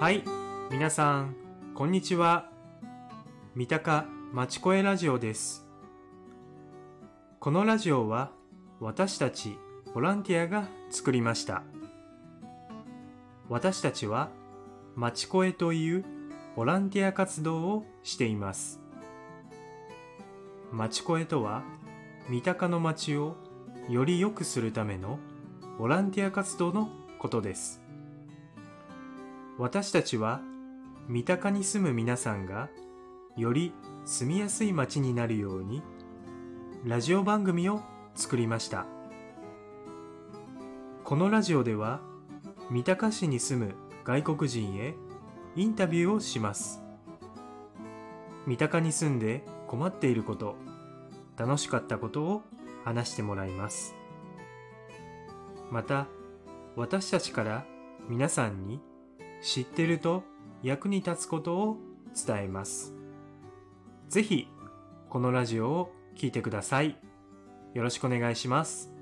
はい、皆さん、こんにちは。三鷹まちこえラジオです。このラジオは、私たちボランティアが作りました。私たちは、まちこえというボランティア活動をしています。まちこえとは、三鷹の街をより良くするためのボランティア活動のことです。私たちは三鷹に住む皆さんがより住みやすい街になるようにラジオ番組を作りました。このラジオでは三鷹市に住む外国人へインタビューをします。三鷹に住んで困っていること、楽しかったことを話してもらいます。また、私たちから皆さんに知ってると役に立つことを伝えます。ぜひ、このラジオを聞いてください。よろしくお願いします。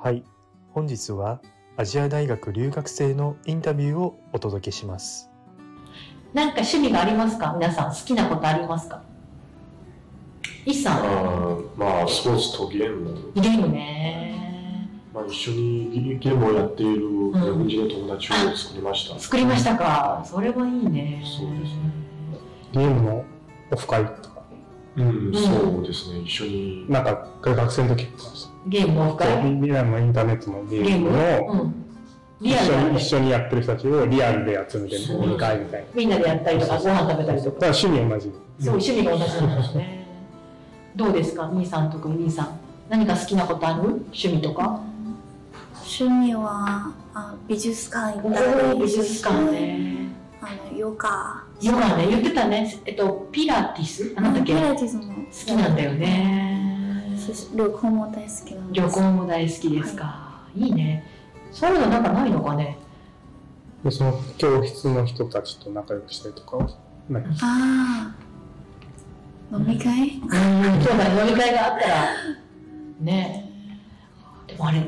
はい。本日はアジア大学留学生のインタビューをお届けします。なんか趣味がありますか？皆さん好きなことありますか？イさんあーまあ、スポーツとゲーム、ゲームねまあ、一緒にゲームをやっている日本人の友達を作りました。作りましたか？それはいいね。そうですね。ゲームのオフ会とか、うん、そうですね、一緒に。なんか学生の時とか、ゲームの深いリアルのインターネットのゲゲームのうん。リ一緒アル一緒にやってる人たちをリアルで集めてそう飲み会みたいな。みんなでやったりとかご飯食べたりとか。だから趣味同じ。そう趣味が同じなんですね。どうですか？兄さんとか兄さん。何か好きなことある？趣味とか？趣味はあ美術館行おったり。ー美術館ね。あのヨガ。ヨガね言ってたね。えっとピラティス？あなんだっけ？ピラ好ティスも好きなんだよね。旅行も大好きなんです。旅行も大好きですか、い、いね。そういうのなんかないのかね？でその教室の人たちと仲良くしたりとかは？ないああ飲み会？うん。そうだね飲み会があったらね。でもあれ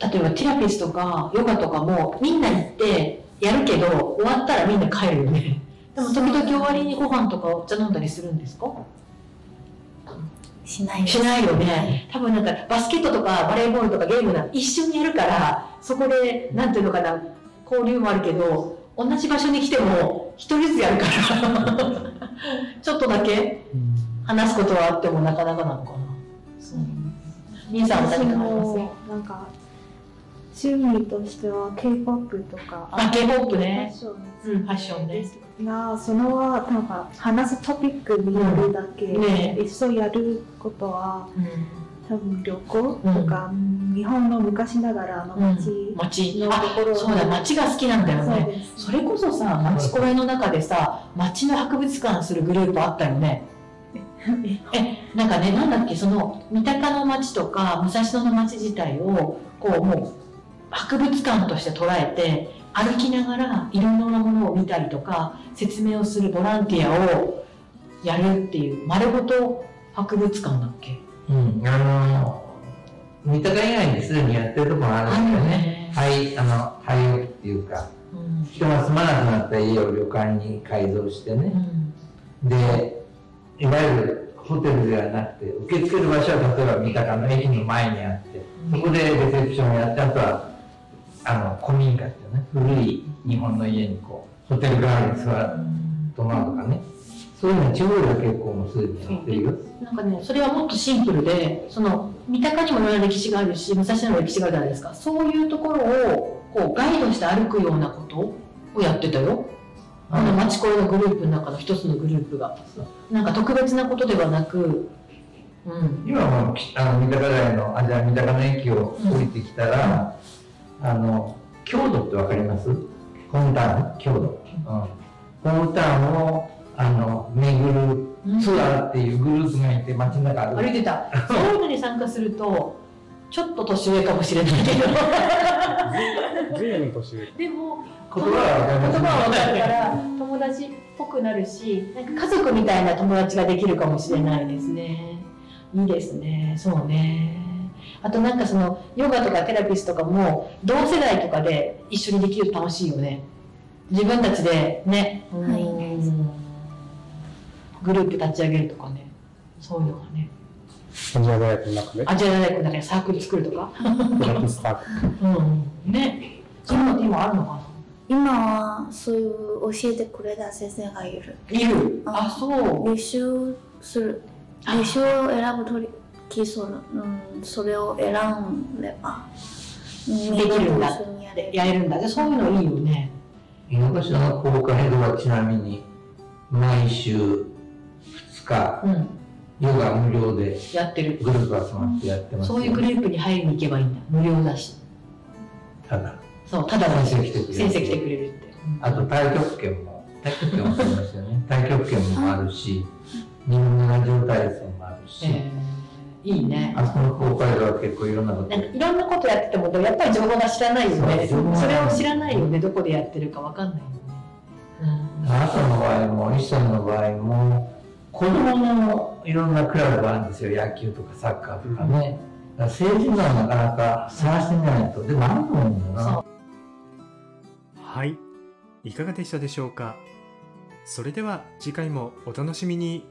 例えばティラピスとかヨガとかもみんな行ってやるけど終わったらみんな帰るよね。でも時々終わりにご飯とかお茶飲んだりするんですか？しないしないよね。多分なんかバスケットとかバレーボールとかゲームが一緒にやるからそこでなんていうのかな交流もあるけど同じ場所に来ても一人ずつやるから ちょっとだけ話すことはあってもなかなかなのかな。そう兄さんは私何かあります？もなんか趣味としては K-POP とかあ K-POP ファねッションうんファッションね。ですがそのはなんか話すトピックによるだけ、うん。ね。一緒やることはうん。多分旅行とか、日本の昔ながらの街街。のところあそうだ街が好きなんだよね。それこそさ街コレの中でさ街の博物館するグループあったよね。えなんかねなんだっけその三鷹の街とか武蔵野の街自体をこうもう博物館として捉えて歩きながらいろんなものを見たりとか説明をするボランティアをやるっていう丸ごと博物館だっけ？うん、あの、三鷹以外にすでにやってるところあるんですよね。はい、あの、廃っていうか、うん。人が住まなくなった家を旅館に改造してうね。ん。で、いわゆるホテルではなくて、受け付ける場所は例えば三鷹の駅の前にあって、そこでレセプションをやって、あとは、あの、古民家っていうね、古い日本の家にこう、ホテル代わりに座る、泊まるとかね。そういうの地方では結構もうすでにやってるよ。なんかね、それはもっとシンプルで、その三鷹にもいろんな歴史があるし、武蔵野の歴史があるじゃないですか。そういうところをこうガイドして歩くようなことをやってたよ。あの町コレのグループの中の一つのグループが。なんか特別なことではなく、うん、今もきあの三鷹台のあじゃあ三鷹の駅を降りてきたら、あの郷土ってわかります？ホームタウン？郷土、うん、ホームタウンをあの巡るツアーっていうグループがいて街の中歩いてた。そういうのに参加すると、ちょっと年上かもしれないけど、随分年上。でも、言葉はわかります言葉は分かるから友達っぽくなるしなんか家族みたいな友達ができるかもしれないですね。いいですね。そうねあとなんかそのヨガとかテラピスとかも同世代とかで一緒にできると楽しいよね。自分たちでね、はい。うん。グループ立ち上げるとかね。そういうのがね。アジア大学の中で？アジア大学の中でサークル作るとか、ピラティスサークうん、ね。そういうのって今あるのか今はそういう教えてくれた先生がいる。ないる？ああそう。履修する。履修を選ぶときその、うん、それを選んればでできるんだ。やれるんだ。でそういうのいいよね。井の頭の公会ではちなみに毎週2日うん。ヨガ無料でやってるグループ集まってやってますよ。そういうグループに入りに行けばいいんだ。無料だし。ただ。そうただ先生来てくれる先生来てくれるって、あと太極拳も。太極拳もありますよね。太極拳もあるし日本の状態操もあるし、えー、いいね。あそこの公会では結構いろんなことなんかいろんなことやっててもやっぱり情報が知らないよね。それを知らないよね。どこでやってるかわかんないよね、うん。あなたの場合も石さんの場合も子供のいろんなクラブがあるんですよ。野球とかサッカーとかね、だから成人のはなかなか探してみないと。でもあると思うんだよな。はい。いかがでしたでしょうか？それでは次回もお楽しみに